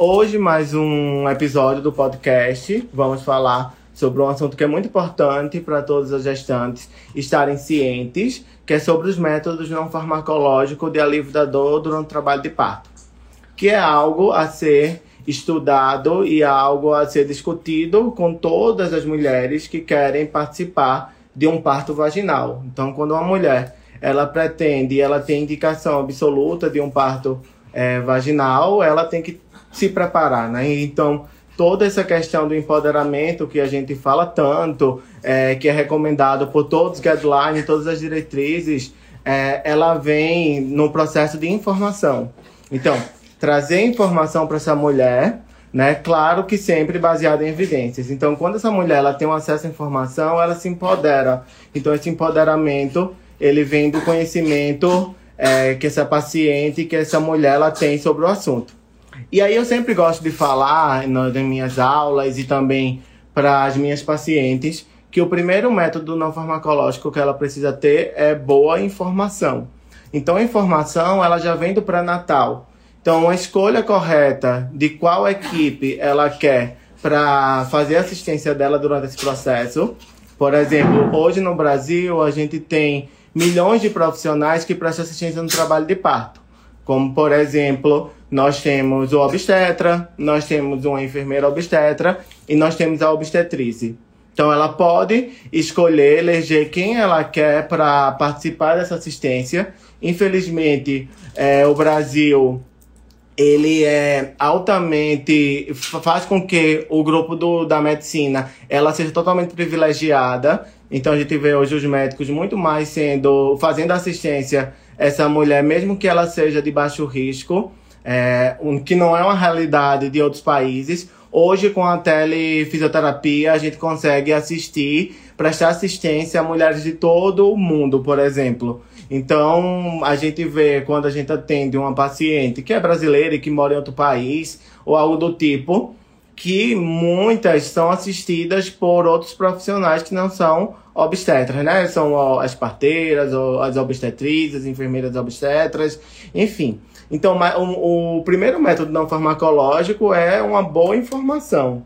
Hoje, mais um episódio do podcast. Vamos falar sobre um assunto que é muito importante para todas as gestantes estarem cientes, que é sobre os métodos não farmacológicos de alívio da dor durante o trabalho de parto, que é algo a ser estudado e algo a ser discutido com todas as mulheres que querem participar de um parto vaginal. Então, quando uma mulher ela pretende, ela tem indicação absoluta de um parto é, vaginal, ela tem que se preparar, né? Então, toda essa questão do empoderamento que a gente fala tanto, é, que é recomendado por todos os guidelines, todas as diretrizes, é, ela vem no processo de informação. Então, trazer informação para essa mulher, né? Claro que sempre baseado em evidências. Então, quando essa mulher ela tem um acesso à informação, ela se empodera. Então, esse empoderamento ele vem do conhecimento é, que essa paciente, que essa mulher ela tem sobre o assunto. E aí eu sempre gosto de falar nas minhas aulas e também para as minhas pacientes que o primeiro método não farmacológico que ela precisa ter é boa informação. Então a informação ela já vem do pré-natal. Então a escolha correta de qual equipe ela quer para fazer assistência dela durante esse processo. Por exemplo, hoje no Brasil a gente tem milhões de profissionais que prestam assistência no trabalho de parto. Como, por exemplo, nós temos o obstetra, nós temos uma enfermeira obstetra e nós temos a obstetrice. Então, ela pode escolher, eleger quem ela quer para participar dessa assistência. Infelizmente, é, o Brasil ele é altamente faz com que o grupo do, da medicina ela seja totalmente privilegiada então a gente vê hoje os médicos muito mais sendo fazendo assistência essa mulher, mesmo que ela seja de baixo risco, é, um, que não é uma realidade de outros países. Hoje, com a telefisioterapia, a gente consegue assistir, prestar assistência a mulheres de todo o mundo, por exemplo. Então, a gente vê quando a gente atende uma paciente que é brasileira e que mora em outro país, ou algo do tipo, que muitas são assistidas por outros profissionais que não são obstetras, né? São as parteiras, as obstetrizes, as enfermeiras obstetras, enfim. Então, o, primeiro método não farmacológico é uma boa informação.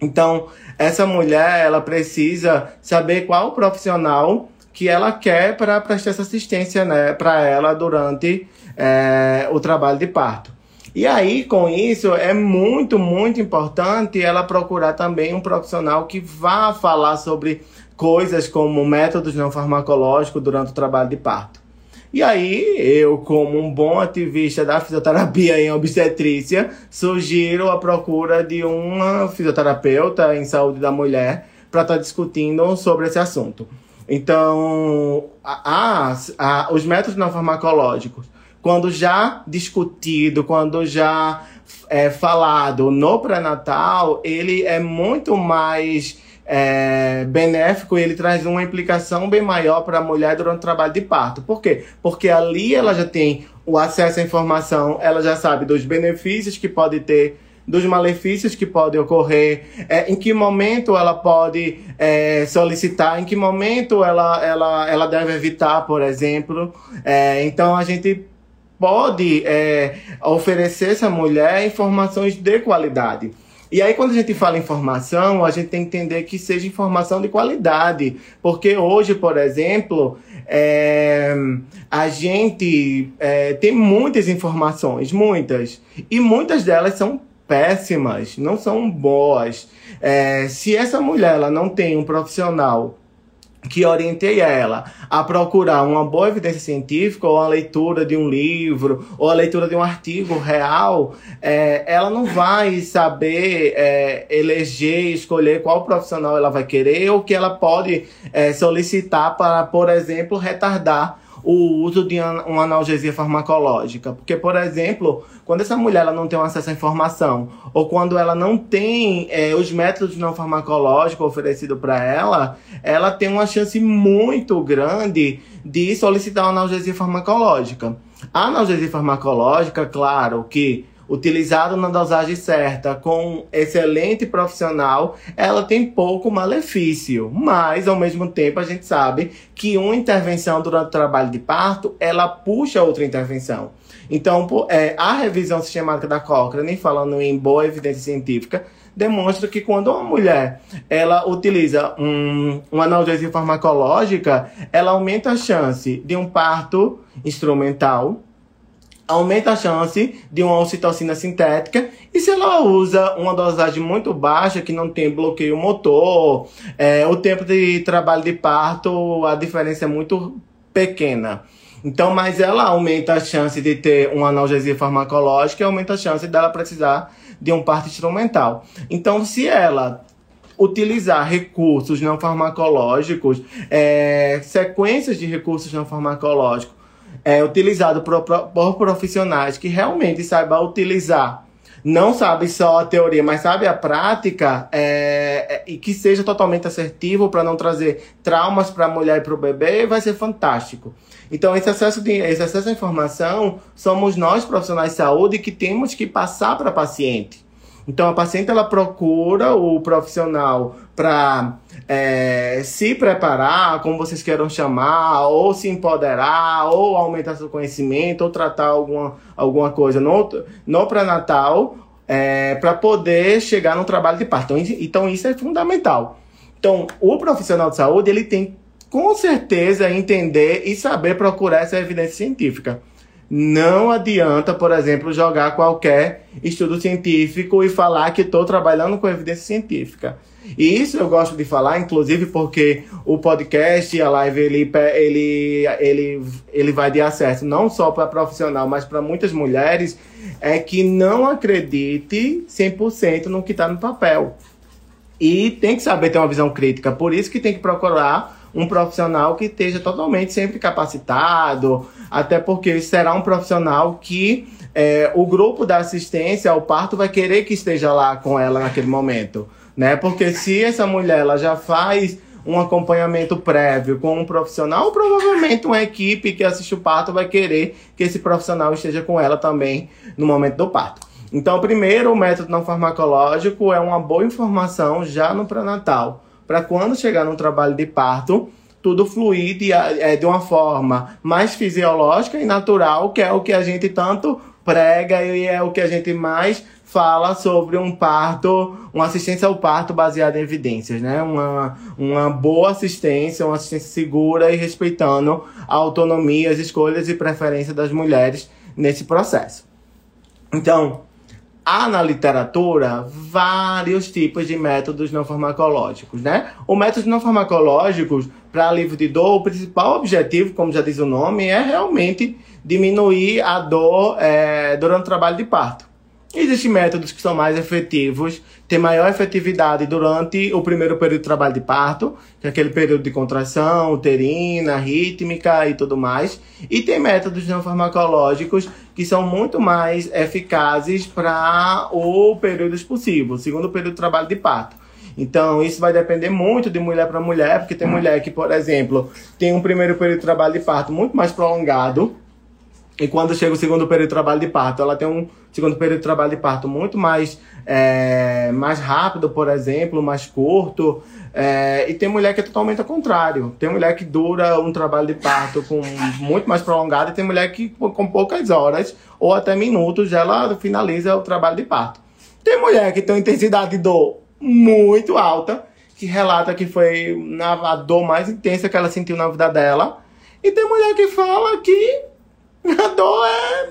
Então, essa mulher, ela precisa saber qual profissional que ela quer para prestar essa assistência né, para ela durante é, o trabalho de parto. E aí, com isso, é muito, muito importante ela procurar também um profissional que vá falar sobre coisas como métodos não farmacológicos durante o trabalho de parto. E aí, eu, como um bom ativista da fisioterapia em obstetrícia, sugiro a procura de uma fisioterapeuta em saúde da mulher para estar tá discutindo sobre esse assunto. Então, a, a, a, os métodos não farmacológicos quando já discutido, quando já é, falado no pré-natal, ele é muito mais é, benéfico e ele traz uma implicação bem maior para a mulher durante o trabalho de parto. Por quê? Porque ali ela já tem o acesso à informação, ela já sabe dos benefícios que pode ter dos malefícios que podem ocorrer, é, em que momento ela pode é, solicitar, em que momento ela, ela, ela deve evitar, por exemplo. É, então a gente pode é, oferecer essa mulher informações de qualidade. E aí, quando a gente fala informação, a gente tem que entender que seja informação de qualidade. Porque hoje, por exemplo, é, a gente é, tem muitas informações, muitas. E muitas delas são péssimas, não são boas. É, se essa mulher ela não tem um profissional que orientei ela a procurar uma boa evidência científica ou a leitura de um livro ou a leitura de um artigo real, é, ela não vai saber é, eleger, escolher qual profissional ela vai querer ou que ela pode é, solicitar para, por exemplo, retardar o uso de uma analgesia farmacológica. Porque, por exemplo, quando essa mulher ela não tem acesso à informação, ou quando ela não tem é, os métodos não farmacológicos oferecidos para ela, ela tem uma chance muito grande de solicitar uma analgesia farmacológica. A analgesia farmacológica, claro que utilizado na dosagem certa, com excelente profissional, ela tem pouco malefício. Mas, ao mesmo tempo, a gente sabe que uma intervenção durante o trabalho de parto, ela puxa outra intervenção. Então, é, a revisão sistemática da Cochrane, falando em boa evidência científica, demonstra que quando uma mulher ela utiliza um, uma analgesia farmacológica, ela aumenta a chance de um parto instrumental, aumenta a chance de uma ocitocina sintética e se ela usa uma dosagem muito baixa que não tem bloqueio motor, é, o tempo de trabalho de parto a diferença é muito pequena. Então, mas ela aumenta a chance de ter uma analgesia farmacológica e aumenta a chance dela precisar de um parto instrumental. Então, se ela utilizar recursos não farmacológicos, é, sequências de recursos não farmacológicos, é, utilizado por, por profissionais que realmente saibam utilizar não sabe só a teoria, mas sabe a prática, é, é, e que seja totalmente assertivo para não trazer traumas para a mulher e para o bebê, vai ser fantástico. Então, esse acesso, de, esse acesso à informação somos nós, profissionais de saúde, que temos que passar para paciente. Então, a paciente ela procura o profissional para é, se preparar, como vocês queiram chamar, ou se empoderar, ou aumentar seu conhecimento, ou tratar alguma, alguma coisa no, no pré-natal, é, para poder chegar no trabalho de parto. Então, então, isso é fundamental. Então, o profissional de saúde ele tem com certeza entender e saber procurar essa evidência científica. Não adianta, por exemplo, jogar qualquer estudo científico e falar que estou trabalhando com evidência científica. E isso eu gosto de falar, inclusive porque o podcast e a live ele, ele, ele, ele vai de acesso não só para profissional, mas para muitas mulheres, é que não acredite 100% no que está no papel. E tem que saber ter uma visão crítica, por isso que tem que procurar um profissional que esteja totalmente sempre capacitado, até porque será um profissional que é, o grupo da assistência ao parto vai querer que esteja lá com ela naquele momento, né? Porque se essa mulher ela já faz um acompanhamento prévio com um profissional, provavelmente uma equipe que assiste o parto vai querer que esse profissional esteja com ela também no momento do parto. Então, primeiro, o método não farmacológico é uma boa informação já no pré-natal para quando chegar no trabalho de parto, tudo fluir de, é, de uma forma mais fisiológica e natural, que é o que a gente tanto prega e é o que a gente mais fala sobre um parto, uma assistência ao parto baseada em evidências, né? Uma, uma boa assistência, uma assistência segura e respeitando a autonomia, as escolhas e preferências das mulheres nesse processo. Então, há na literatura vários tipos de métodos não farmacológicos, né? O método não farmacológicos para alívio de dor, o principal objetivo, como já diz o nome, é realmente diminuir a dor é, durante o trabalho de parto. Existem métodos que são mais efetivos, têm maior efetividade durante o primeiro período de trabalho de parto, que é aquele período de contração, uterina, rítmica e tudo mais. E tem métodos não farmacológicos que são muito mais eficazes para o período expulsivo, segundo período de trabalho de parto. Então, isso vai depender muito de mulher para mulher, porque tem mulher que, por exemplo, tem um primeiro período de trabalho de parto muito mais prolongado, e quando chega o segundo período de trabalho de parto, ela tem um segundo período de trabalho de parto muito mais, é, mais rápido, por exemplo, mais curto. É, e tem mulher que é totalmente ao contrário. Tem mulher que dura um trabalho de parto com muito mais prolongado e tem mulher que com poucas horas ou até minutos ela finaliza o trabalho de parto. Tem mulher que tem uma intensidade de dor muito alta, que relata que foi a dor mais intensa que ela sentiu na vida dela. E tem mulher que fala que a dor é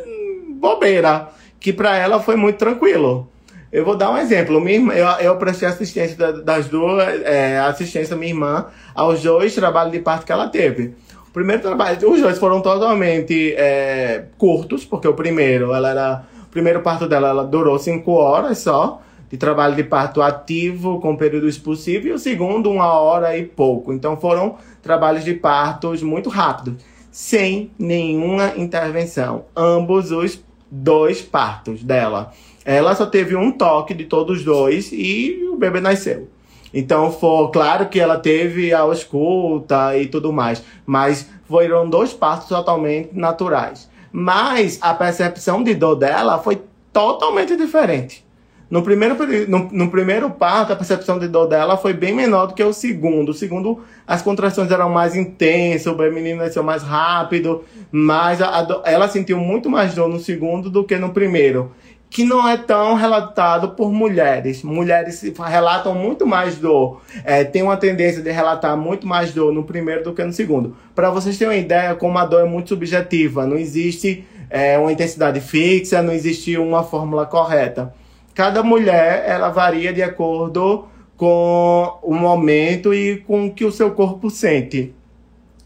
bobeira, que para ela foi muito tranquilo. Eu vou dar um exemplo. Minha eu, eu prestei assistência das duas, é, assistência minha irmã aos dois trabalhos de parto que ela teve. O primeiro trabalho, os dois foram totalmente é, curtos, porque o primeiro, ela era, o primeiro parto dela, ela durou cinco horas só de trabalho de parto ativo com período expulsivo e o segundo uma hora e pouco. Então foram trabalhos de partos muito rápidos sem nenhuma intervenção. Ambos os dois partos dela. Ela só teve um toque de todos os dois e o bebê nasceu. Então foi claro que ela teve a escuta e tudo mais, mas foram dois partos totalmente naturais. Mas a percepção de dor dela foi totalmente diferente. No primeiro, no, no, primeiro parto, a percepção de dor dela foi bem menor do que o segundo. O segundo, as contrações eram mais intensas, o menino nasceu mais rápido, mas a, a, ela sentiu muito mais dor no segundo do que no primeiro. Que não é tão relatado por mulheres. Mulheres relatam muito mais dor. É, tem uma tendência de relatar muito mais dor no primeiro do que no segundo. Para vocês terem uma ideia, como a dor é muito subjetiva, não existe é, uma intensidade fixa, não existe uma fórmula correta cada mulher ela varia de acordo com o momento e com o que o seu corpo sente.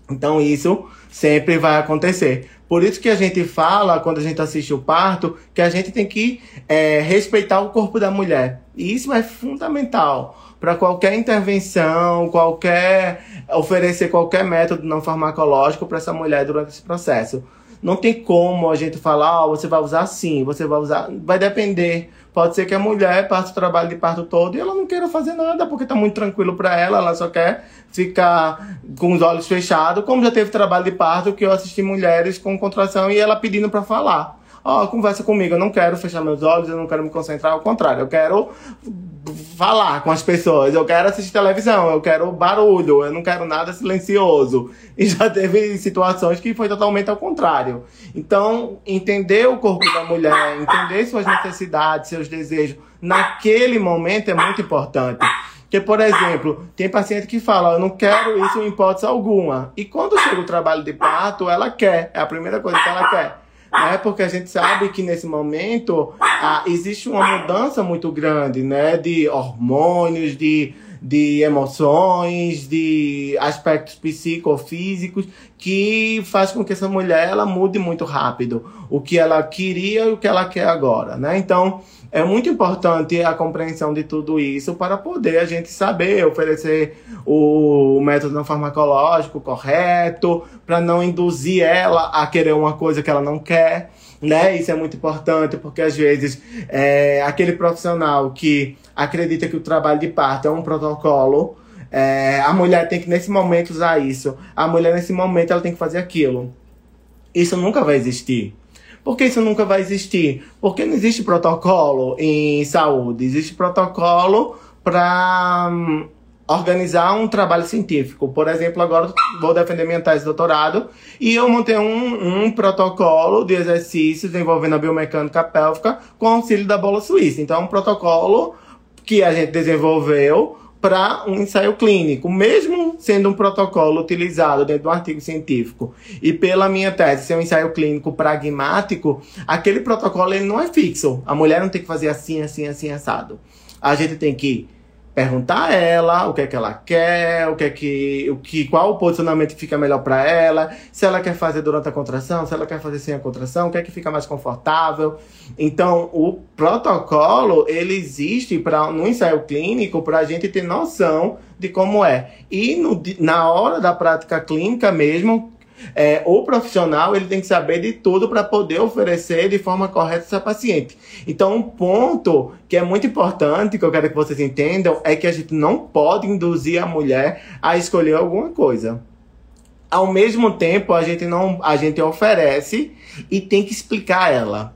Então isso sempre vai acontecer. Por isso que a gente fala, quando a gente assiste o parto, que a gente tem que é, respeitar o corpo da mulher. E isso é fundamental para qualquer intervenção, qualquer oferecer qualquer método não farmacológico para essa mulher durante esse processo. Não tem como a gente falar, oh, você vai usar assim, você vai usar. Vai depender. Pode ser que a mulher passe o trabalho de parto todo e ela não queira fazer nada, porque tá muito tranquilo para ela, ela só quer ficar com os olhos fechados, como já teve trabalho de parto que eu assisti mulheres com contração e ela pedindo para falar. Oh, conversa comigo, eu não quero fechar meus olhos, eu não quero me concentrar, ao contrário, eu quero falar com as pessoas, eu quero assistir televisão, eu quero barulho, eu não quero nada silencioso. E já teve situações que foi totalmente ao contrário. Então, entender o corpo da mulher, entender suas necessidades, seus desejos, naquele momento é muito importante. Porque, por exemplo, tem paciente que fala, eu não quero isso em hipótese alguma. E quando chega o trabalho de parto, ela quer. É a primeira coisa que ela quer né? Porque a gente sabe que nesse momento ah, existe uma mudança muito grande, né? De hormônios, de, de emoções, de aspectos psicofísicos que faz com que essa mulher ela mude muito rápido o que ela queria e o que ela quer agora, né? Então é muito importante a compreensão de tudo isso para poder a gente saber oferecer o método farmacológico correto, para não induzir ela a querer uma coisa que ela não quer. Né? Isso é muito importante porque às vezes é, aquele profissional que acredita que o trabalho de parto é um protocolo, é, a mulher tem que nesse momento usar isso, a mulher nesse momento ela tem que fazer aquilo. Isso nunca vai existir. Por que isso nunca vai existir? Porque não existe protocolo em saúde. Existe protocolo para hum, organizar um trabalho científico. Por exemplo, agora vou defender minha tese de doutorado e eu montei um, um protocolo de exercícios envolvendo a biomecânica pélvica com auxílio da bola suíça. Então, é um protocolo que a gente desenvolveu para um ensaio clínico, mesmo sendo um protocolo utilizado dentro de um artigo científico e pela minha tese ser um ensaio clínico pragmático, aquele protocolo ele não é fixo. A mulher não tem que fazer assim, assim, assim, assado. A gente tem que perguntar a ela o que é que ela quer, o que é que, o que, qual o posicionamento que fica melhor para ela, se ela quer fazer durante a contração, se ela quer fazer sem a contração, o que é que fica mais confortável. Então, o protocolo ele existe para no ensaio clínico para a gente ter noção de como é. E no, na hora da prática clínica mesmo, é, o profissional ele tem que saber de tudo para poder oferecer de forma correta essa paciente. Então, um ponto que é muito importante, que eu quero que vocês entendam, é que a gente não pode induzir a mulher a escolher alguma coisa. Ao mesmo tempo, a gente não, a gente oferece e tem que explicar ela.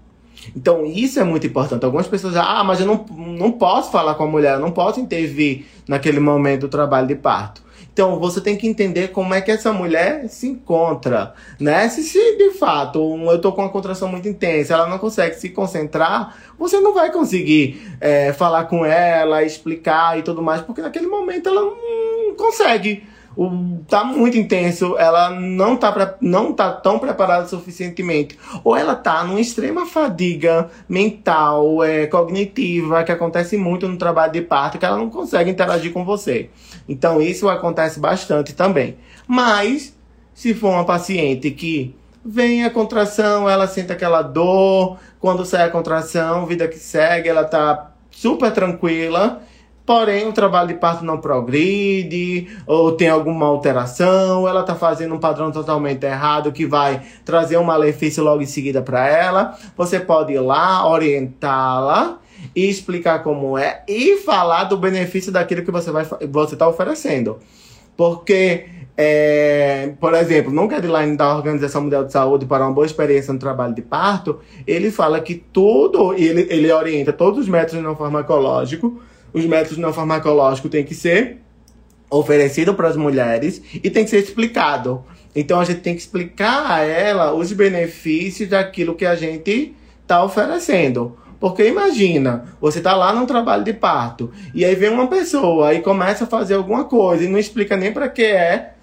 Então, isso é muito importante. Algumas pessoas dizem, ah, mas eu não, não posso falar com a mulher, eu não posso intervir naquele momento do trabalho de parto. Então você tem que entender como é que essa mulher se encontra, né? Se, se de fato eu tô com uma contração muito intensa, ela não consegue se concentrar, você não vai conseguir é, falar com ela, explicar e tudo mais, porque naquele momento ela não consegue o, tá muito intenso, ela não tá, pra, não tá tão preparada suficientemente, ou ela tá numa extrema fadiga mental, é, cognitiva, que acontece muito no trabalho de parto, que ela não consegue interagir com você. Então isso acontece bastante também. Mas, se for uma paciente que vem a contração, ela sente aquela dor, quando sai a contração, vida que segue, ela tá super tranquila porém o trabalho de parto não progride, ou tem alguma alteração, ela está fazendo um padrão totalmente errado que vai trazer um malefício logo em seguida para ela, você pode ir lá, orientá-la e explicar como é e falar do benefício daquilo que você vai você está oferecendo. Porque é, por exemplo, no guideline da Organização Mundial de Saúde para uma boa experiência no trabalho de parto, ele fala que tudo, ele, ele orienta todos os métodos não farmacológicos, os métodos não farmacológicos têm que ser oferecido para as mulheres e tem que ser explicado. Então a gente tem que explicar a ela os benefícios daquilo que a gente está oferecendo. Porque imagina, você tá lá num trabalho de parto e aí vem uma pessoa e começa a fazer alguma coisa e não explica nem para que é,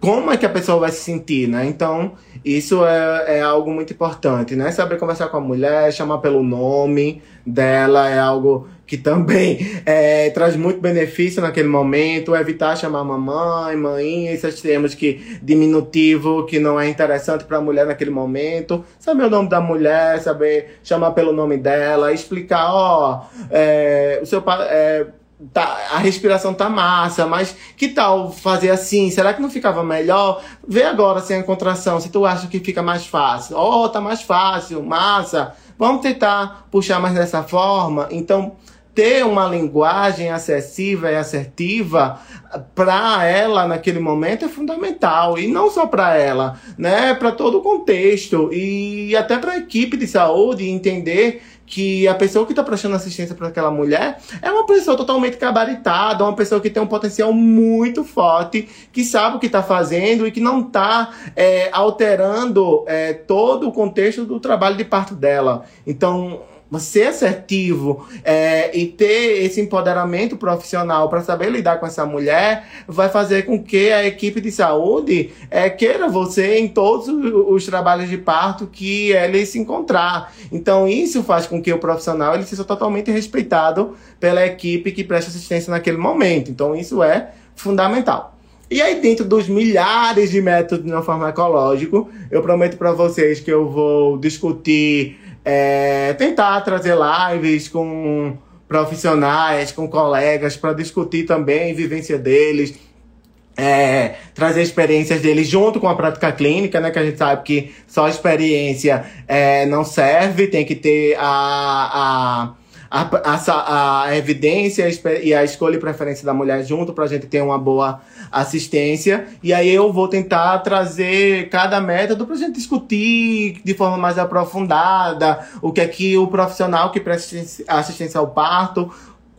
como é que a pessoa vai se sentir, né? Então, isso é, é algo muito importante, né? Saber conversar com a mulher, chamar pelo nome dela é algo que também é, traz muito benefício naquele momento, evitar chamar mamãe, mãe, esses termos que diminutivo que não é interessante para a mulher naquele momento, saber o nome da mulher, saber chamar pelo nome dela, explicar, ó, é, o seu pai é, tá, a respiração tá massa, mas que tal fazer assim? Será que não ficava melhor? Vê agora sem a contração, se tu acha que fica mais fácil. Ó, oh, tá mais fácil, massa. Vamos tentar puxar mais dessa forma. Então, ter uma linguagem acessível e assertiva para ela naquele momento é fundamental. E não só para ela, né, para todo o contexto. E até para a equipe de saúde entender que a pessoa que está prestando assistência para aquela mulher é uma pessoa totalmente gabaritada, uma pessoa que tem um potencial muito forte, que sabe o que está fazendo e que não está é, alterando é, todo o contexto do trabalho de parto dela. Então, ser assertivo é, e ter esse empoderamento profissional para saber lidar com essa mulher vai fazer com que a equipe de saúde é, queira você em todos os trabalhos de parto que ele se encontrar. Então isso faz com que o profissional ele seja totalmente respeitado pela equipe que presta assistência naquele momento. Então isso é fundamental. E aí, dentro dos milhares de métodos não farmacológicos, eu prometo para vocês que eu vou discutir é, tentar trazer lives com profissionais, com colegas, para discutir também a vivência deles, é, trazer experiências deles junto com a prática clínica, né? Que a gente sabe que só experiência é, não serve, tem que ter a, a a, a, a evidência e a escolha e preferência da mulher junto para a gente ter uma boa assistência. E aí eu vou tentar trazer cada método para a gente discutir de forma mais aprofundada o que é que o profissional que presta assistência ao parto,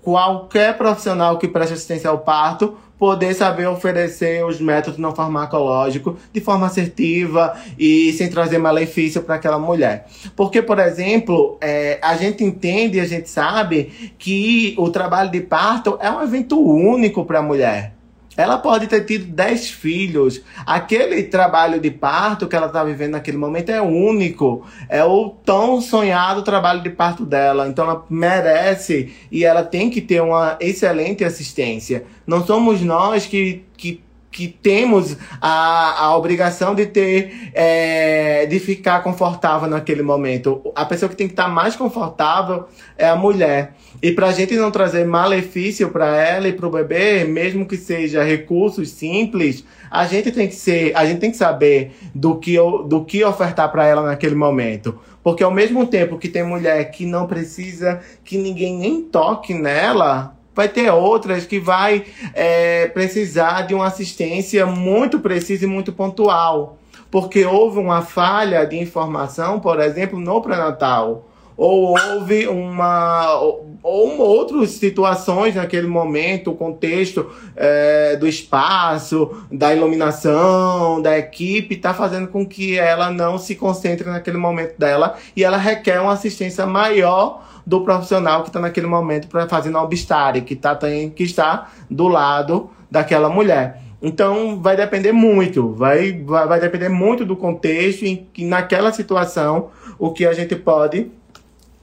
qualquer profissional que preste assistência ao parto, poder saber oferecer os métodos não farmacológicos de forma assertiva e sem trazer malefício para aquela mulher. Porque, por exemplo, é, a gente entende e a gente sabe que o trabalho de parto é um evento único para a mulher. Ela pode ter tido 10 filhos. Aquele trabalho de parto que ela está vivendo naquele momento é único. É o tão sonhado trabalho de parto dela. Então ela merece e ela tem que ter uma excelente assistência. Não somos nós que, que que temos a, a obrigação de ter, é, de ficar confortável naquele momento. A pessoa que tem que estar mais confortável é a mulher. E para a gente não trazer malefício para ela e para o bebê, mesmo que seja recursos simples, a gente tem que ser, a gente tem que saber do que, do que ofertar para ela naquele momento. Porque ao mesmo tempo que tem mulher que não precisa que ninguém nem toque nela, vai ter outras que vai é, precisar de uma assistência muito precisa e muito pontual. Porque houve uma falha de informação, por exemplo, no pré-natal. Ou houve uma ou, ou outras situações naquele momento, o contexto é, do espaço, da iluminação, da equipe, está fazendo com que ela não se concentre naquele momento dela e ela requer uma assistência maior do profissional que está naquele momento para fazer no obstáculo, que, tá, tem, que está do lado daquela mulher. Então vai depender muito, vai, vai, vai depender muito do contexto e naquela situação o que a gente pode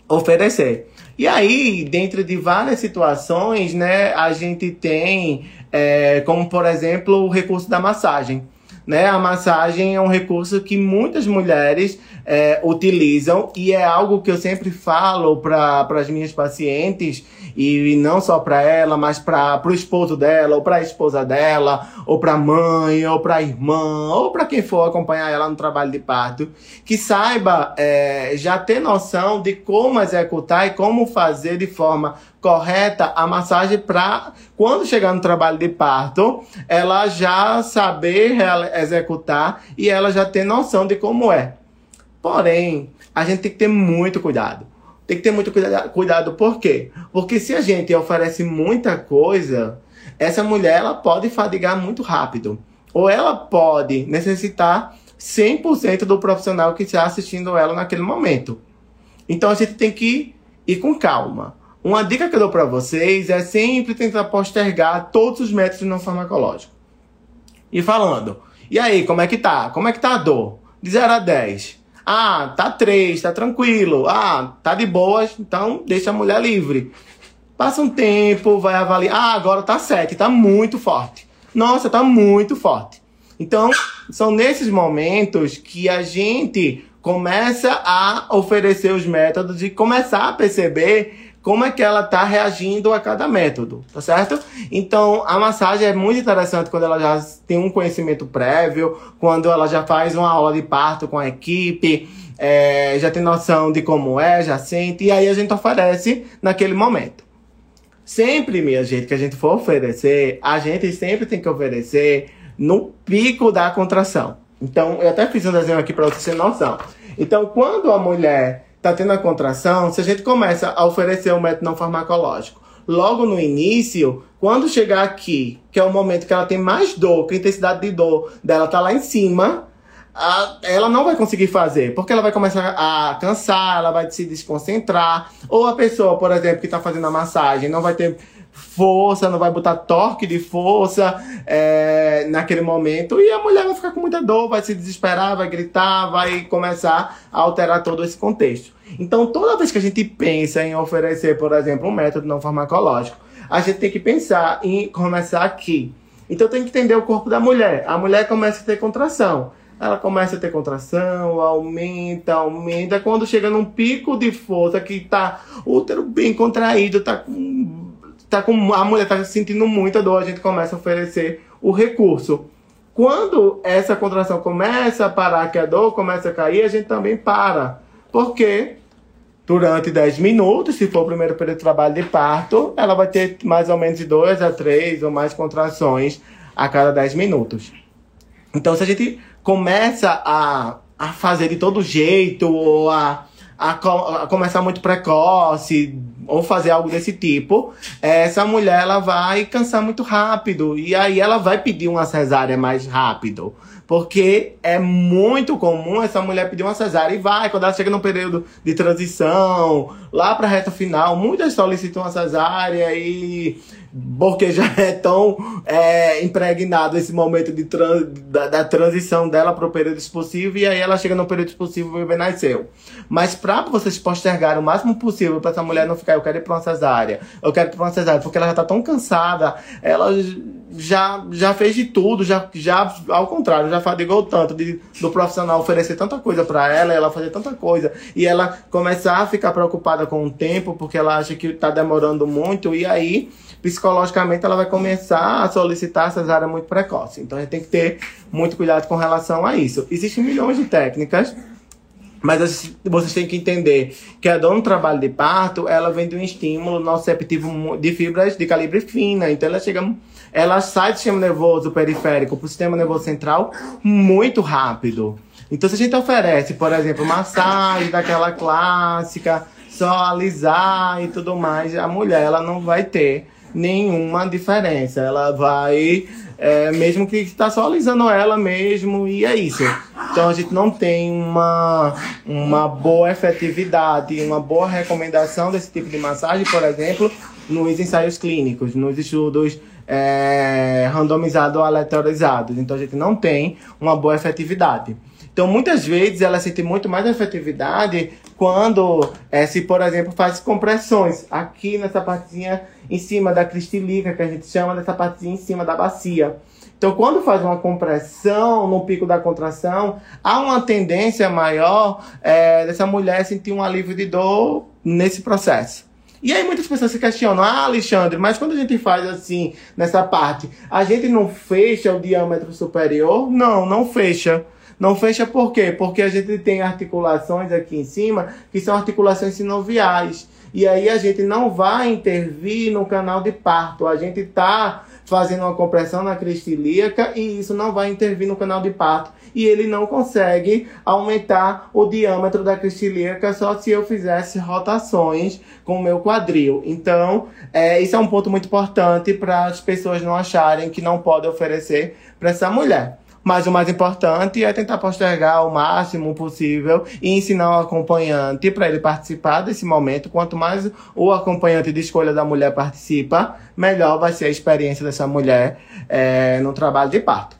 oferecer. E aí, dentro de várias situações, né, a gente tem, é, como por exemplo, o recurso da massagem. né? A massagem é um recurso que muitas mulheres é, utilizam e é algo que eu sempre falo para as minhas pacientes e, não só para ela, mas para o esposo dela, ou para a esposa dela, ou para a mãe, ou para a irmã, ou para quem for acompanhar ela no trabalho de parto, que saiba é, já ter noção de como executar e como fazer de forma correta a massagem para quando chegar no trabalho de parto, ela já saber executar e ela já ter noção de como é. Porém, a gente tem que ter muito cuidado. Tem que ter muito cuidado, cuidado, por quê? Porque se a gente oferece muita coisa, essa mulher ela pode fadigar muito rápido. Ou ela pode necessitar 100% do profissional que está assistindo ela naquele momento. Então a gente tem que ir com calma. Uma dica que eu dou para vocês é sempre tentar postergar todos os métodos não farmacológicos. E falando, e aí, como é que tá? Como é que tá a dor? De 0 a 10. Ah, tá 3, tá tranquilo. Ah, tá de boas, então deixa a mulher livre. Passa um tempo, vai avaliar. Ah, agora tá 7, tá muito forte. Nossa, tá muito forte. Então, são nesses momentos que a gente começa a oferecer os métodos e começar a perceber como é que ela está reagindo a cada método, tá certo? Então, a massagem é muito interessante quando ela já tem um conhecimento prévio, quando ela já faz uma aula de parto com a equipe, é, já tem noção de como é, já sente, e aí a gente oferece naquele momento. Sempre, minha gente, que a gente for oferecer, a gente sempre tem que oferecer no pico da contração. Então, eu até fiz um desenho aqui para você ter noção. Então, quando a mulher está tendo a contração, se a gente começa a oferecer um método não farmacológico logo no início, quando chegar aqui, que é o momento que ela tem mais dor, que a intensidade de dor dela tá lá em cima, a, ela não vai conseguir fazer, porque ela vai começar a cansar, ela vai se desconcentrar, ou a pessoa, por exemplo, que está fazendo a massagem, não vai ter força, não vai botar torque de força é, naquele momento. E a mulher vai ficar com muita dor, vai se desesperar, vai gritar, vai começar a alterar todo esse contexto. Então, toda vez que a gente pensa em oferecer, por exemplo, um método não farmacológico, a gente tem que pensar em começar aqui. Então, tem que entender o corpo da mulher. A mulher começa a ter contração ela começa a ter contração, aumenta, aumenta. Quando chega num pico de força que tá útero bem contraído, tá com tá com a mulher tá sentindo muita dor, a gente começa a oferecer o recurso. Quando essa contração começa a parar, que a dor começa a cair, a gente também para. Porque durante 10 minutos, se for o primeiro período de trabalho de parto, ela vai ter mais ou menos de 2 a 3 ou mais contrações a cada 10 minutos. Então, se a gente começa a, a fazer de todo jeito, ou a a, a, começar muito precoce ou fazer algo desse tipo, essa mulher ela vai cansar muito rápido e aí ela vai pedir uma cesárea mais rápido. Porque é muito comum essa mulher pedir uma cesárea e vai, quando ela chega no período de transição, lá para a reta final, muitas solicitam uma cesárea e porque já é tão é, impregnado esse momento de da, da, transição dela para o período expulsivo e aí ela chega no período expulsivo e o bebê nasceu. Mas para vocês postergarem o máximo possível para essa mulher não ficar, eu quero ir para uma cesárea, eu quero ir para uma cesárea, porque ela já está tão cansada, ela já, já fez de tudo, já, já ao contrário, já fadigou tanto de, do profissional oferecer tanta coisa para ela, ela fazer tanta coisa, e ela começar a ficar preocupada com o tempo, porque ela acha que está demorando muito, e aí psicologicamente ela vai começar a solicitar cesárea muito precoce. Então a gente tem que ter muito cuidado com relação a isso. Existem milhões de técnicas, mas vocês têm que entender que a dor no trabalho de parto, ela vem de um estímulo nociceptivo de fibras de calibre fina. Então ela chega, ela sai do sistema nervoso periférico para o sistema nervoso central muito rápido. Então se a gente oferece, por exemplo, massagem daquela clássica, só alisar e tudo mais, a mulher ela não vai ter nenhuma diferença. Ela vai, é, mesmo que está só alisando ela mesmo, e é isso. Então a gente não tem uma, uma boa efetividade, uma boa recomendação desse tipo de massagem, por exemplo, nos ensaios clínicos, nos estudos é, randomizados ou aleatorizados. Então a gente não tem uma boa efetividade. Então, muitas vezes, ela sente muito mais efetividade quando, é, se por exemplo, faz compressões aqui nessa partezinha em cima da cristilica, que a gente chama dessa partezinha em cima da bacia. Então, quando faz uma compressão no pico da contração, há uma tendência maior é, dessa mulher sentir um alívio de dor nesse processo. E aí muitas pessoas se questionam, ah, Alexandre, mas quando a gente faz assim, nessa parte, a gente não fecha o diâmetro superior? Não, não fecha. Não fecha por quê? Porque a gente tem articulações aqui em cima que são articulações sinoviais. E aí a gente não vai intervir no canal de parto. A gente está fazendo uma compressão na crista ilíaca e isso não vai intervir no canal de parto. E ele não consegue aumentar o diâmetro da crista ilíaca só se eu fizesse rotações com o meu quadril. Então, é, isso é um ponto muito importante para as pessoas não acharem que não pode oferecer para essa mulher. Mas o mais importante é tentar postergar o máximo possível e ensinar o acompanhante para ele participar desse momento. Quanto mais o acompanhante de escolha da mulher participa, melhor vai ser a experiência dessa mulher é, no trabalho de parto.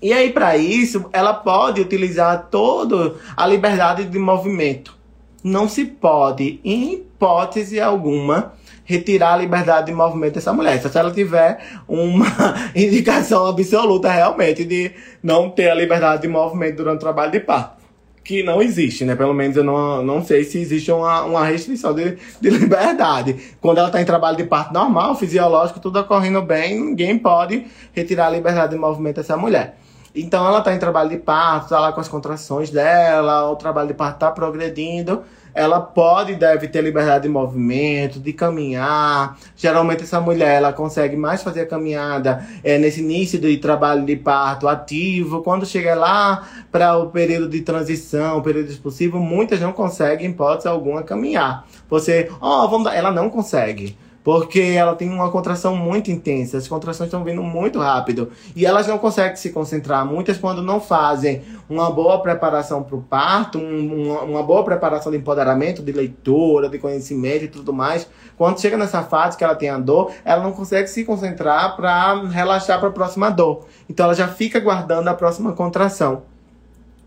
E aí, para isso, ela pode utilizar toda a liberdade de movimento. Não se pode, em hipótese alguma, retirar a liberdade de movimento dessa mulher. Só se ela tiver uma indicação absoluta realmente de não ter a liberdade de movimento durante o trabalho de parto. Que não existe, né? Pelo menos eu não, não sei se existe uma, uma restrição de, de liberdade. Quando ela está em trabalho de parto normal, fisiológico, tudo ocorrendo bem, ninguém pode retirar a liberdade de movimento dessa mulher. Então ela está em trabalho de parto, está lá com as contrações dela, o trabalho de parto está progredindo ela pode e deve ter liberdade de movimento, de caminhar. Geralmente essa mulher ela consegue mais fazer a caminhada é, nesse início de trabalho de parto ativo. Quando chega lá para o período de transição, período expulsivo, muitas não conseguem, hipótese alguma, caminhar. Você, ó, oh, vamos. Ela não consegue. Porque ela tem uma contração muito intensa, as contrações estão vindo muito rápido e elas não conseguem se concentrar. Muitas, quando não fazem uma boa preparação para o parto, um, uma, uma, boa preparação de empoderamento, de leitura, de conhecimento e tudo mais, quando chega nessa fase que ela tem a dor, ela não consegue se concentrar para relaxar para a próxima dor. Então ela já fica guardando a próxima contração.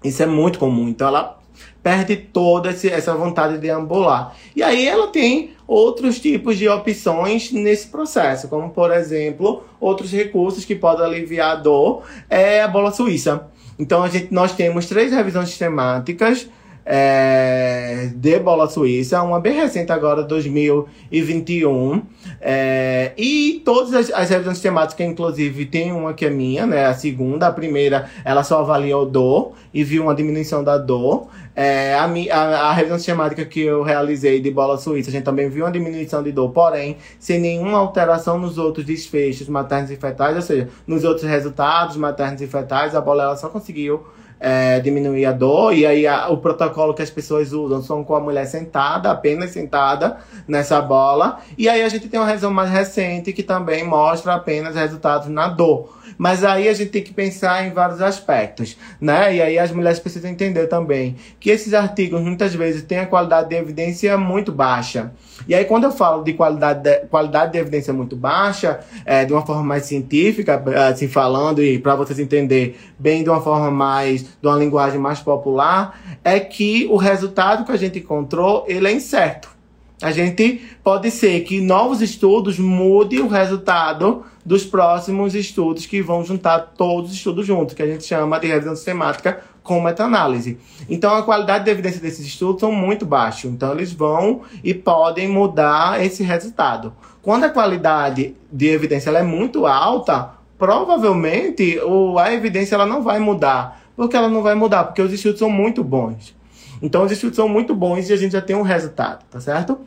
Isso é muito comum. Então ela perde toda essa vontade de ambular. E aí ela tem outros tipos de opções nesse processo, como por exemplo, outros recursos que podem aliviar a dor é a bola suíça. Então a gente, nós temos três revisões sistemáticas é, de bola suíça, uma bem recente agora, 2021. É, e todas as, as revisões temáticas, inclusive, tem uma que é minha, né? A segunda, a primeira, ela só avaliou dor e viu uma diminuição da dor. É, a, a, a revisão sistemática que eu realizei de bola suíça, a gente também viu uma diminuição de dor, porém, sem nenhuma alteração nos outros desfechos maternos e fetais, ou seja, nos outros resultados maternos e fetais, a bola ela só conseguiu é, diminuir a dor. E aí a, o protocolo que as pessoas usam são com a mulher sentada, apenas sentada nessa bola. E aí a gente tem uma revisão mais recente que também mostra apenas resultados na dor. Mas aí a gente tem que pensar em vários aspectos, né? E aí as mulheres precisam entender também que esses artigos muitas vezes têm a qualidade de evidência muito baixa. E aí quando eu falo de qualidade de, qualidade de evidência muito baixa, é, de uma forma mais científica, assim falando e para vocês entenderem bem de uma forma mais, de uma linguagem mais popular, é que o resultado que a gente encontrou, ele é incerto. A gente pode ser que novos estudos mudem o resultado dos próximos estudos que vão juntar todos os estudos juntos, que a gente chama de revisão sistemática com meta-análise. Então, a qualidade de evidência desses estudos são muito baixos. Então, eles vão e podem mudar esse resultado. Quando a qualidade de evidência é muito alta, provavelmente o, a evidência ela não vai mudar. Por que ela não vai mudar? Porque os estudos são muito bons. Então, os estudos são muito bons e a gente já tem um resultado, tá certo?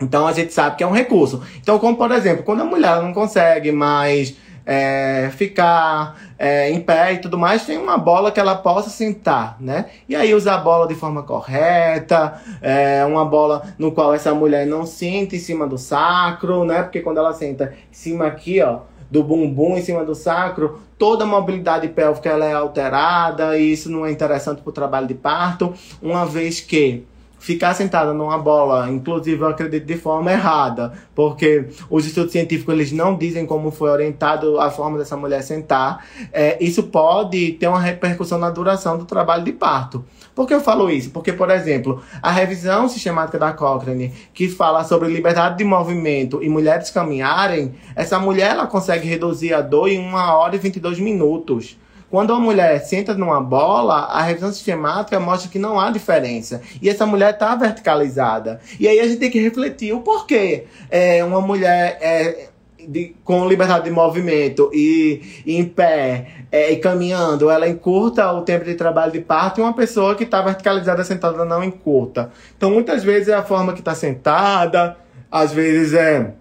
Então a gente sabe que é um recurso. Então, como por exemplo, quando a mulher não consegue mais é, ficar é, em pé e tudo mais, tem uma bola que ela possa sentar, né? E aí usar a bola de forma correta, é, uma bola no qual essa mulher não senta em cima do sacro, né? Porque quando ela senta em cima aqui, ó, do bumbum em cima do sacro, toda a mobilidade pélvica ela é alterada e isso não é interessante para o trabalho de parto, uma vez que ficar sentada numa bola, inclusive eu acredito de forma errada, porque os estudos científicos eles não dizem como foi orientado a forma dessa mulher sentar, é, isso pode ter uma repercussão na duração do trabalho de parto. Por que eu falo isso? Porque, por exemplo, a revisão sistemática da Cochrane, que fala sobre liberdade de movimento e mulheres caminharem, essa mulher ela consegue reduzir a dor em 1 hora e 22 minutos. Quando uma mulher senta numa bola, a revisão sistemática mostra que não há diferença. E essa mulher está verticalizada. E aí a gente tem que refletir o porquê é, uma mulher é, de, com liberdade de movimento e, e em pé é, e caminhando, ela encurta o tempo de trabalho de parto e uma pessoa que está verticalizada sentada não encurta. Então muitas vezes é a forma que está sentada, às vezes é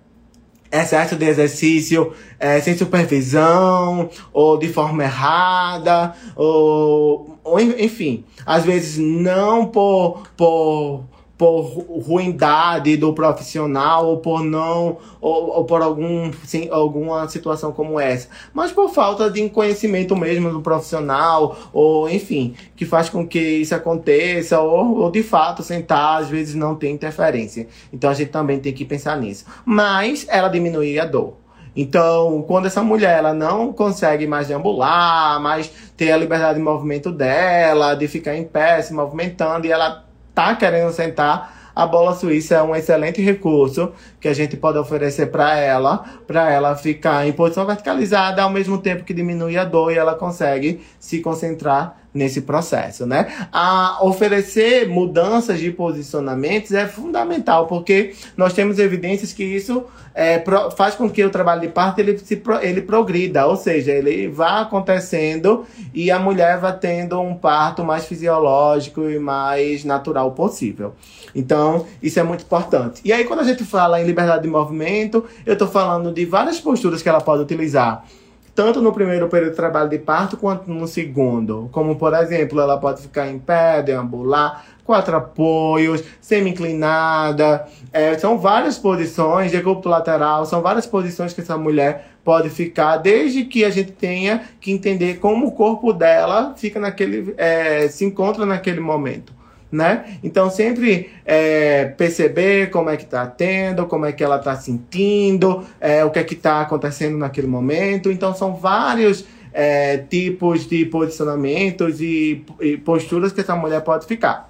excesso de exercício é, sem supervisão, ou de forma errada, ou, ou enfim, às vezes não por, por por ruindade do profissional ou por não ou, ou por algum sim, alguma situação como essa, mas por falta de conhecimento mesmo do profissional ou enfim que faz com que isso aconteça ou, ou de fato sentar às vezes não tem interferência. Então a gente também tem que pensar nisso. Mas ela diminui a dor. Então, quando essa mulher ela não consegue mais deambular, mais ter a liberdade de movimento dela, de ficar em pé, se movimentando, e ela tá querendo sentar, a bola suíça é um excelente recurso que a gente pode oferecer para ela, para ela ficar em posição verticalizada ao mesmo tempo que diminui a dor e ela consegue se concentrar nesse processo, né? A oferecer mudanças de posicionamentos é fundamental, porque nós temos evidências que isso é, pro, faz com que o trabalho de parto ele, se, ele progrida, ou seja, ele vá acontecendo e a mulher vá tendo um parto mais fisiológico e mais natural possível. Então, isso é muito importante. E aí, quando a gente fala em liberdade de movimento, eu estou falando de várias posturas que ela pode utilizar tanto no primeiro período de trabalho de parto quanto no segundo. Como, por exemplo, ela pode ficar em pé, deambular, quatro apoios, semi-inclinada. É, são várias posições, decúbito lateral, são várias posições que essa mulher pode ficar, desde que a gente tenha que entender como o corpo dela fica naquele, é, se encontra naquele momento né? Então sempre é, perceber como é que tá tendo, como é que ela tá sentindo, é, o que é que tá acontecendo naquele momento. Então são vários é, tipos de posicionamentos e, e posturas que essa mulher pode ficar.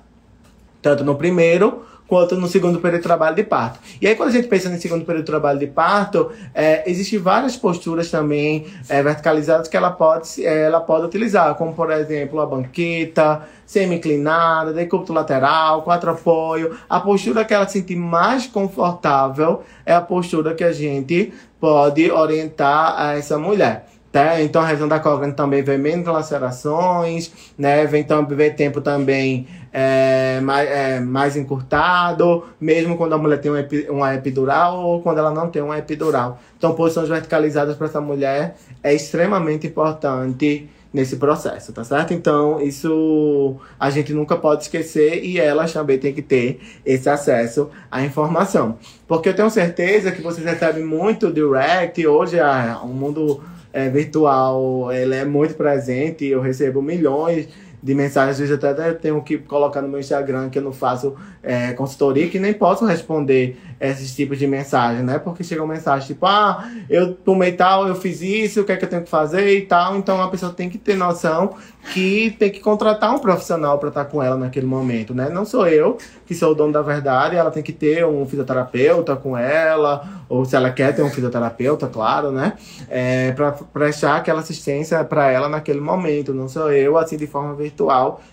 Tanto no primeiro quanto no segundo período de trabalho de parto. E aí, quando a gente pensa no segundo período de trabalho de parto, é, existem várias posturas também é, verticalizadas que ela pode, é, ela pode utilizar, como por exemplo a banqueta, semi-inclinada, decúbito lateral, quatro apoio. A postura que ela se sentir mais confortável é a postura que a gente pode orientar a essa mulher. Tá? Então a região da córnea também vem menos lacerações, né? Vem, vem tempo também é, mais, é, mais encurtado, mesmo quando a mulher tem uma epidural ou quando ela não tem uma epidural. Então posições verticalizadas para essa mulher é extremamente importante nesse processo, tá certo? Então, isso a gente nunca pode esquecer e elas também têm que ter esse acesso à informação. Porque eu tenho certeza que vocês recebem muito direct, hoje é um mundo é, virtual ele é muito presente, eu recebo milhões de mensagens, às vezes até tenho que colocar no meu Instagram que eu não faço é, consultoria, que nem posso responder esses tipos de mensagens, né? Porque chega uma mensagem tipo, ah, eu tomei tal, eu fiz isso, o que é que eu tenho que fazer e tal. Então a pessoa tem que ter noção que tem que contratar um profissional para estar com ela naquele momento, né? Não sou eu que sou o dono da verdade, ela tem que ter um fisioterapeuta com ela, ou se ela quer ter um fisioterapeuta, claro, né? É, para prestar aquela assistência para ela naquele momento. Não sou eu, assim, de forma virtual,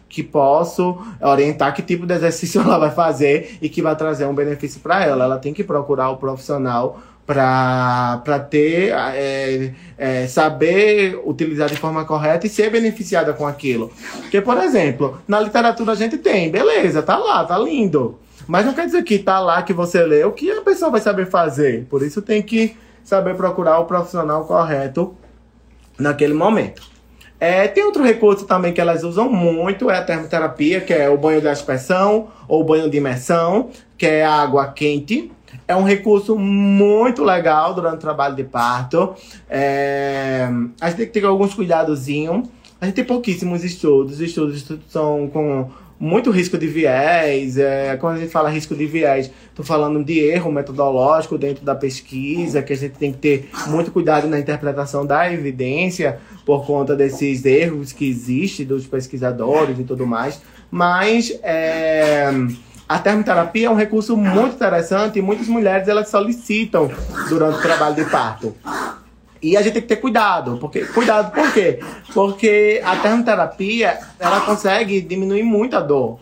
que posso orientar que tipo de exercício ela vai fazer e que vai trazer um benefício para ela. Ela tem que procurar o profissional para ter é, é, saber utilizar de forma correta e ser beneficiada com aquilo. Porque, por exemplo, na literatura a gente tem, beleza, tá lá, tá lindo. Mas não quer dizer que tá lá que você leu que a pessoa vai saber fazer. Por isso tem que saber procurar o profissional correto naquele momento. É, tem outro recurso também que elas usam muito, é a termoterapia, que é o banho de aspersão ou banho de imersão, que é água quente. É um recurso muito legal durante o trabalho de parto. É, a gente tem que ter alguns cuidadozinhos. A gente tem pouquíssimos estudos. Os estudos são com muito risco de viés. É, quando a gente fala risco de viés, estou falando de erro metodológico dentro da pesquisa, que a gente tem que ter muito cuidado na interpretação da evidência por conta desses erros que existem dos pesquisadores e tudo mais. Mas é, a termoterapia é um recurso muito interessante e muitas mulheres elas solicitam durante o trabalho de parto. E a gente tem que ter cuidado, porque cuidado por quê? Porque a termoterapia, ela consegue diminuir muito a dor.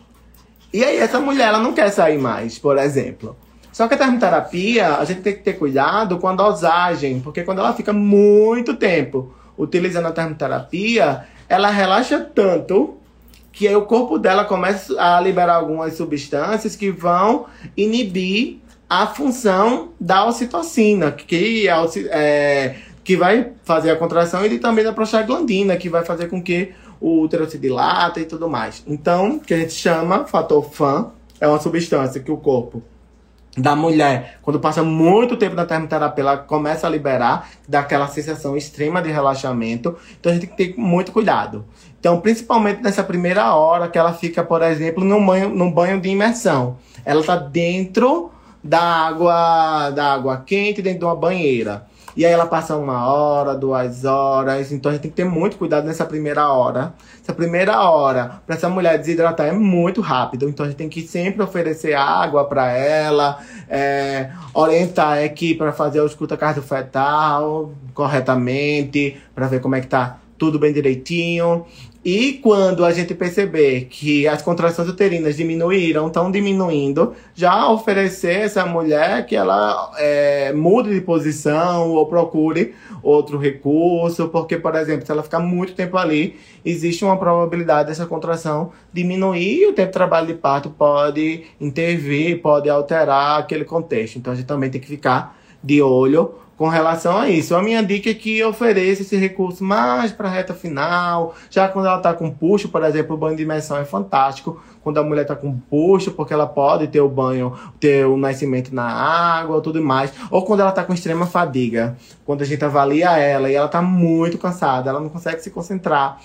E aí essa mulher, ela não quer sair mais, por exemplo. Só que a termoterapia, a gente tem que ter cuidado com a dosagem, porque quando ela fica muito tempo utilizando a termoterapia, ela relaxa tanto que aí o corpo dela começa a liberar algumas substâncias que vão inibir a função da ocitocina, que é, é que vai fazer a contração e também da prostaglandina, que vai fazer com que o útero se dilata e tudo mais. Então, que a gente chama fator FAN, é uma substância que o corpo da mulher, quando passa muito tempo na termoterapia, ela começa a liberar, dá aquela sensação extrema de relaxamento. Então a gente tem que ter muito cuidado. Então, principalmente nessa primeira hora que ela fica, por exemplo, num banho, num banho de imersão. Ela está dentro da água, da água quente, dentro de uma banheira. E aí ela passa uma hora, duas horas. Então a gente tem que ter muito cuidado nessa primeira hora. Essa primeira hora, para essa mulher desidratar, é muito rápido. Então a gente tem que sempre oferecer água para ela, é, orientar a equipe para fazer a escuta cardiofetal corretamente, para ver como é que tá tudo bem direitinho. E quando a gente perceber que as contrações uterinas diminuíram, estão diminuindo, já oferecer essa mulher que ela é, mude de posição ou procure outro recurso, porque, por exemplo, se ela ficar muito tempo ali, existe uma probabilidade dessa contração diminuir e o tempo de trabalho de parto pode intervir, pode alterar aquele contexto. Então a gente também tem que ficar de olho com relação a isso. A minha dica é que ofereça esse recurso mais para a reta final, já quando ela está com puxo, por exemplo, o banho de imersão é fantástico. Quando a mulher está com puxo, porque ela pode ter o banho, ter o nascimento na água, tudo mais. Ou quando ela está com extrema fadiga, quando a gente avalia ela e ela está muito cansada, ela não consegue se concentrar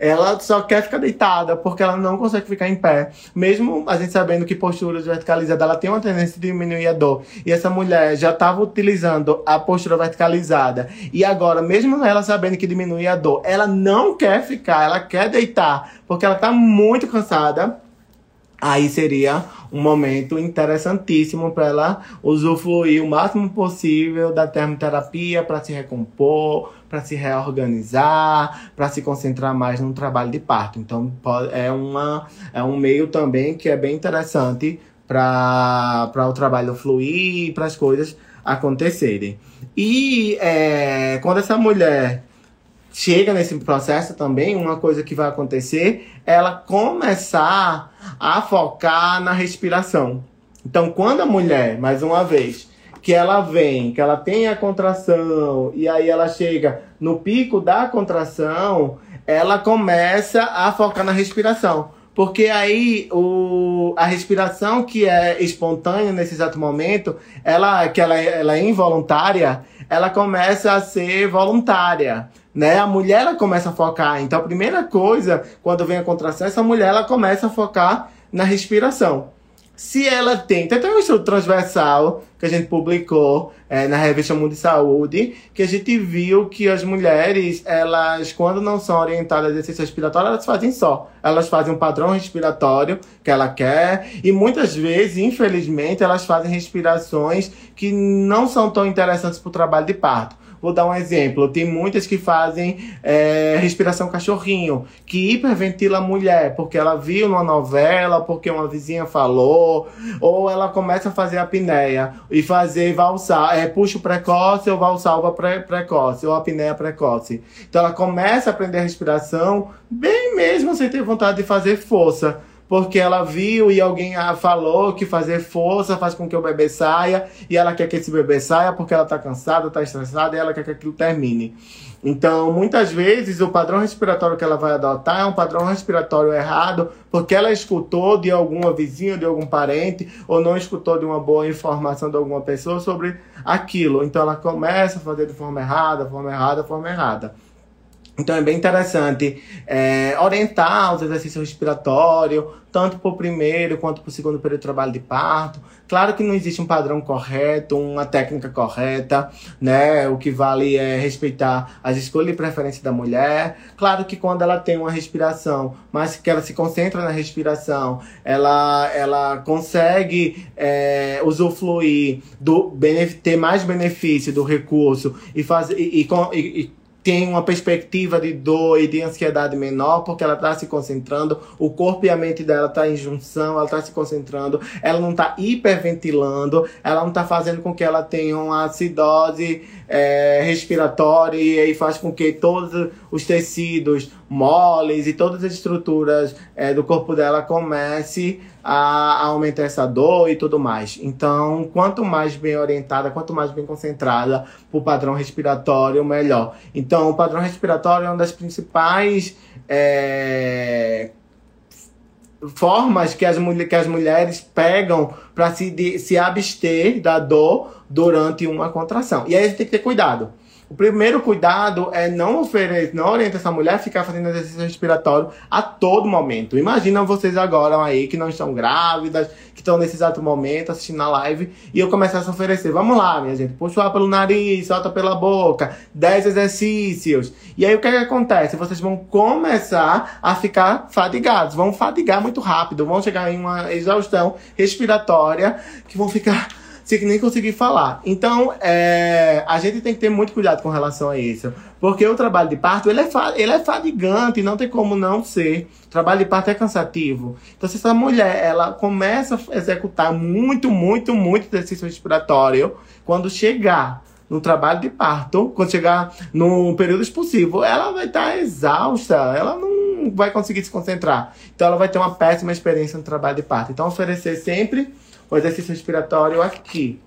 ela só quer ficar deitada porque ela não consegue ficar em pé. Mesmo a gente sabendo que postura verticalizada ela tem uma tendência de diminuir a dor. E essa mulher já estava utilizando a postura verticalizada. E agora, mesmo ela sabendo que diminui a dor, ela não quer ficar, ela quer deitar porque ela está muito cansada. Aí seria um momento interessantíssimo para ela usufruir o máximo possível da termoterapia para se recompor, para se reorganizar, para se concentrar mais no trabalho de parto. Então é, uma, é um meio também que é bem interessante para o trabalho fluir para as coisas acontecerem. E é, quando essa mulher chega nesse processo também, uma coisa que vai acontecer é ela começar a focar na respiração. Então, quando a mulher, mais uma vez, que ela vem, que ela tem a contração, e aí ela chega no pico da contração, ela começa a focar na respiração. Porque aí o, a respiração que é espontânea nesse exato momento, ela, que ela, ela é involuntária, ela começa a ser voluntária. Né? A mulher ela começa a focar. Então a primeira coisa, quando vem a contração, essa mulher ela começa a focar na respiração se ela tem. Tem até um estudo transversal que a gente publicou é, na revista Mundo de Saúde, que a gente viu que as mulheres, elas, quando não são orientadas a exercício respiratório, elas fazem só. Elas fazem um padrão respiratório que ela quer, e muitas vezes, infelizmente, elas fazem respirações que não são tão interessantes para o trabalho de parto. Vou dar um exemplo. Tem muitas que fazem é, respiração cachorrinho, que hiperventila a mulher, porque ela viu numa novela, porque uma vizinha falou, ou ela começa a fazer apneia e fazer valsar, é puxo precoce ou valsalva pre precoce, ou apneia precoce. Então ela começa a aprender a respiração bem mesmo sem ter vontade de fazer força porque ela viu e alguém falou que fazer força faz com que o bebê saia e ela quer que esse bebê saia porque ela está cansada, está estressada e ela quer que aquilo termine. Então, muitas vezes, o padrão respiratório que ela vai adotar é um padrão respiratório errado, porque ela escutou de alguma vizinha, de algum parente, ou não escutou de uma boa informação de alguma pessoa sobre aquilo. Então, ela começa a fazer de forma errada, forma errada, forma errada. Então é bem interessante é, orientar os exercícios respiratórios, tanto para o primeiro quanto para o segundo período de trabalho de parto. Claro que não existe um padrão correto, uma técnica correta, né? O que vale é respeitar as escolhas e preferências da mulher. Claro que quando ela tem uma respiração, mas que ela se concentra na respiração, ela, ela consegue é, usufruir do ter mais benefício do recurso e fazer e, e, e tem uma perspectiva de dor e de ansiedade menor, porque ela está se concentrando, o corpo e a mente dela está em junção, ela está se concentrando, ela não está hiperventilando, ela não está fazendo com que ela tenha uma acidose é, respiratória e faz com que todos os tecidos moles e todas as estruturas é, do corpo dela comece a aumentar essa dor e tudo mais. Então, quanto mais bem orientada, quanto mais bem concentrada o padrão respiratório, melhor. Então, o padrão respiratório é uma das principais é, formas que as, que as mulheres pegam para se, se abster da dor durante uma contração. E aí a gente tem que ter cuidado. O primeiro cuidado é não oferecer, não orientar essa mulher a ficar fazendo exercício respiratório a todo momento. Imagina vocês agora aí que não estão grávidas, que estão nesse exato momento assistindo a live e eu começasse a oferecer. Vamos lá, minha gente. Puxa o ar pelo nariz, solta pela boca, 10 exercícios. E aí o que, é que acontece? Vocês vão começar a ficar fadigados, vão fadigar muito rápido, vão chegar em uma exaustão respiratória que vão ficar sem nem conseguir falar. Então, é, a gente tem que ter muito cuidado com relação a isso. Porque o trabalho de parto, ele é, ele é fadigante, não tem como não ser. O trabalho de parto é cansativo. Então, se essa mulher, ela começa a executar muito, muito, muito exercício respiratório, quando chegar no trabalho de parto, quando chegar no período expulsivo, ela vai estar exausta, ela não vai conseguir se concentrar. Então, ela vai ter uma péssima experiência no trabalho de parto. Então, oferecer sempre o exercício respiratório aqui,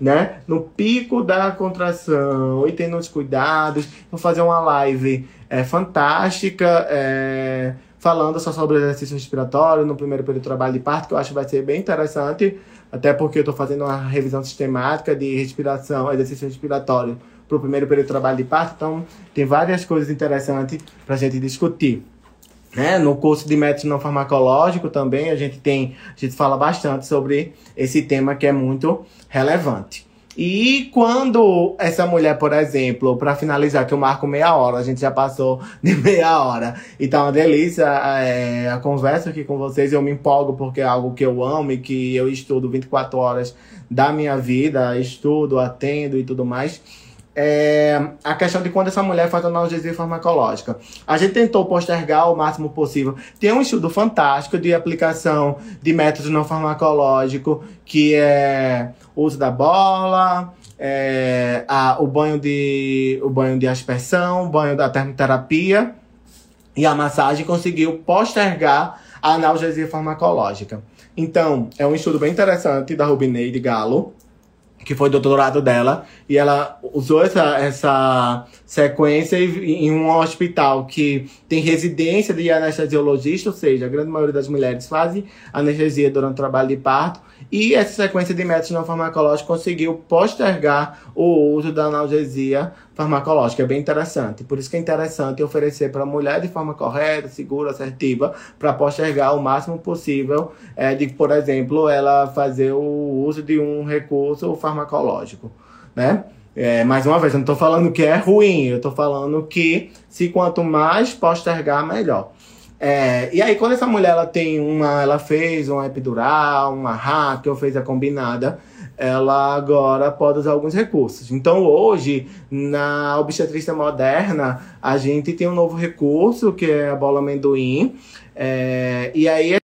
né? No pico da contração, e tendo os cuidados. Vou fazer uma live é, fantástica, é, falando só sobre exercício respiratório no primeiro período de trabalho de parto, que eu acho que vai ser bem interessante, até porque eu estou fazendo uma revisão sistemática de respiração, exercício respiratório para o primeiro período de trabalho de parto, então tem várias coisas interessantes para a gente discutir. Né? No curso de método não farmacológico também a gente tem, a gente fala bastante sobre esse tema que é muito relevante. E quando essa mulher, por exemplo, para finalizar, que eu marco meia hora, a gente já passou de meia hora. E tá uma delícia é, a conversa aqui com vocês. Eu me empolgo porque é algo que eu amo e que eu estudo 24 horas da minha vida, estudo, atendo e tudo mais é, a questão de quando essa mulher faz analgesia farmacológica. A gente tentou postergar o máximo possível. Tem um estudo fantástico de aplicação de métodos não farmacológicos, que é o uso da bola, é, a, o, banho de, o banho de aspersão, o banho da termoterapia e a massagem conseguiu postergar a analgesia farmacológica. Então, é um estudo bem interessante da Rubineide Galo, que foi doutorado dela, e ela usou essa, essa sequência em um hospital que tem residência de anestesiologista, ou seja, a grande maioria das mulheres fazem anestesia durante o trabalho de parto, e essa sequência de métodos não farmacológicos conseguiu postergar o uso da analgesia farmacológica. É bem interessante. Por isso que é interessante oferecer para a mulher de forma correta, segura, assertiva, para postergar o máximo possível é, de, por exemplo, ela fazer o uso de um recurso farmacológico, né? É, mais uma vez, eu não estou falando que é ruim, eu estou falando que se quanto mais postergar, melhor. É, e aí, quando essa mulher ela tem uma, ela fez uma epidural, uma hack, ou fez a combinada, ela agora pode usar alguns recursos. Então, hoje, na obstetrícia moderna, a gente tem um novo recurso, que é a bola amendoim. É, e aí,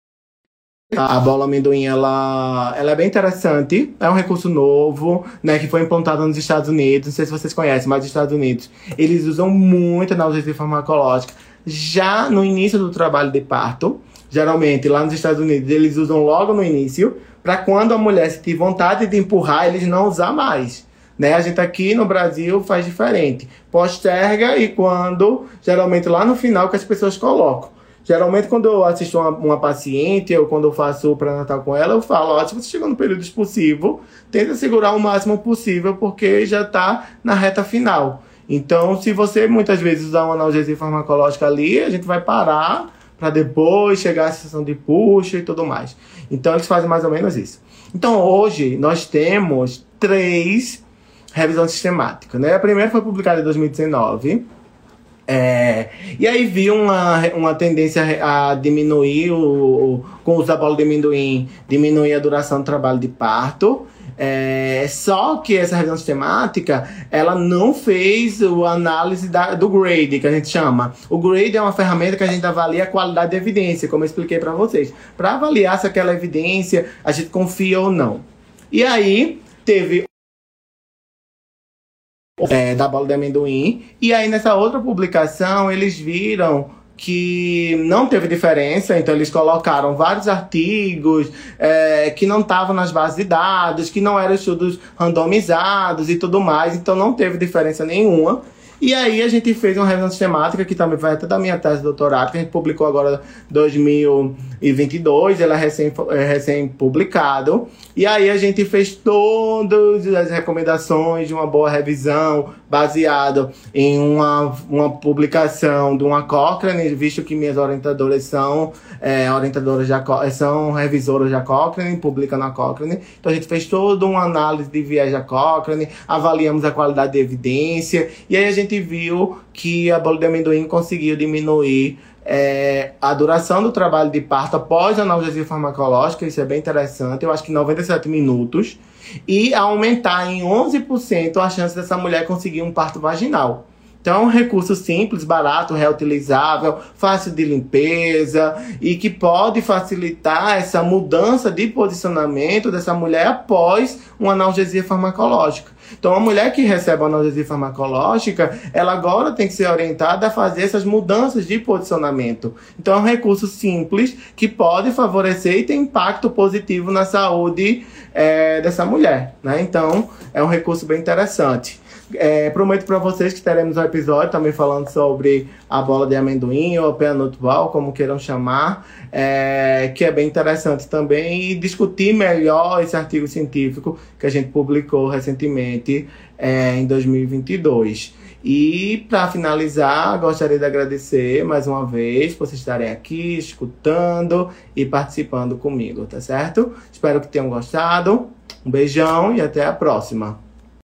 a bola amendoim, ela, ela é bem interessante. É um recurso novo, né? Que foi implantado nos Estados Unidos. Não sei se vocês conhecem, mas nos Estados Unidos, eles usam muito a analgesia farmacológica já no início do trabalho de parto. Geralmente, lá nos Estados Unidos, eles usam logo no início, para quando a mulher se tiver vontade de empurrar, eles não usar mais. Né? A gente aqui no Brasil faz diferente. Posterga e quando, geralmente lá no final que as pessoas colocam. Geralmente, quando eu assisto uma, uma paciente ou quando eu faço o pré-natal com ela, eu falo: ó, se você chegou no período expulsivo, tenta segurar o máximo possível, porque já está na reta final. Então, se você muitas vezes usar uma analgesia farmacológica ali, a gente vai parar para depois chegar à sessão de puxa e tudo mais. Então, eles fazem mais ou menos isso. Então, hoje, nós temos três revisões sistemáticas. Né? A primeira foi publicada em 2019. É, e aí vi uma, uma tendência a diminuir, o, com o uso da bola de amendoim, diminuir a duração do trabalho de parto. É, só que essa revisão sistemática, ela não fez o análise da, do grade, que a gente chama. O grade é uma ferramenta que a gente avalia a qualidade da evidência, como eu expliquei para vocês. Para avaliar se aquela evidência a gente confia ou não. E aí, teve é, da bola de amendoim. E aí, nessa outra publicação, eles viram que não teve diferença, então eles colocaram vários artigos é, que não estavam nas bases de dados, que não eram estudos randomizados e tudo mais, então não teve diferença nenhuma. E aí a gente fez uma revisão sistemática, que também vai até da minha tese de doutorado, que a gente publicou agora em 2022, ela é recém, é recém publicado. E aí a gente fez todas as recomendações de uma boa revisão, baseado em uma, uma publicação de uma Cochrane, visto que minhas orientadoras são é, orientadoras da, são revisoras da Cochrane, publicam na Cochrane. Então a gente fez toda uma análise de viés da Cochrane, avaliamos a qualidade de evidência, e aí a gente viu que a bola de amendoim conseguiu diminuir é, a duração do trabalho de parto após a analgesia farmacológica, isso é bem interessante, eu acho que 97 minutos, e aumentar em 11% a chance dessa mulher conseguir um parto vaginal. Então um recurso simples, barato, reutilizável, fácil de limpeza e que pode facilitar essa mudança de posicionamento dessa mulher após uma analgesia farmacológica. Então, a mulher que recebe analgesia farmacológica, ela agora tem que ser orientada a fazer essas mudanças de posicionamento. Então, é um recurso simples que pode favorecer e ter impacto positivo na saúde é, dessa mulher. Né? Então, é um recurso bem interessante. É, prometo para vocês que teremos um episódio também falando sobre a bola de amendoim ou a peanutball, como queiram chamar, é, que é bem interessante também, e discutir melhor esse artigo científico que a gente publicou recentemente é, em 2022. E para finalizar, gostaria de agradecer mais uma vez por vocês estarem aqui escutando e participando comigo, tá certo? Espero que tenham gostado. Um beijão e até a próxima.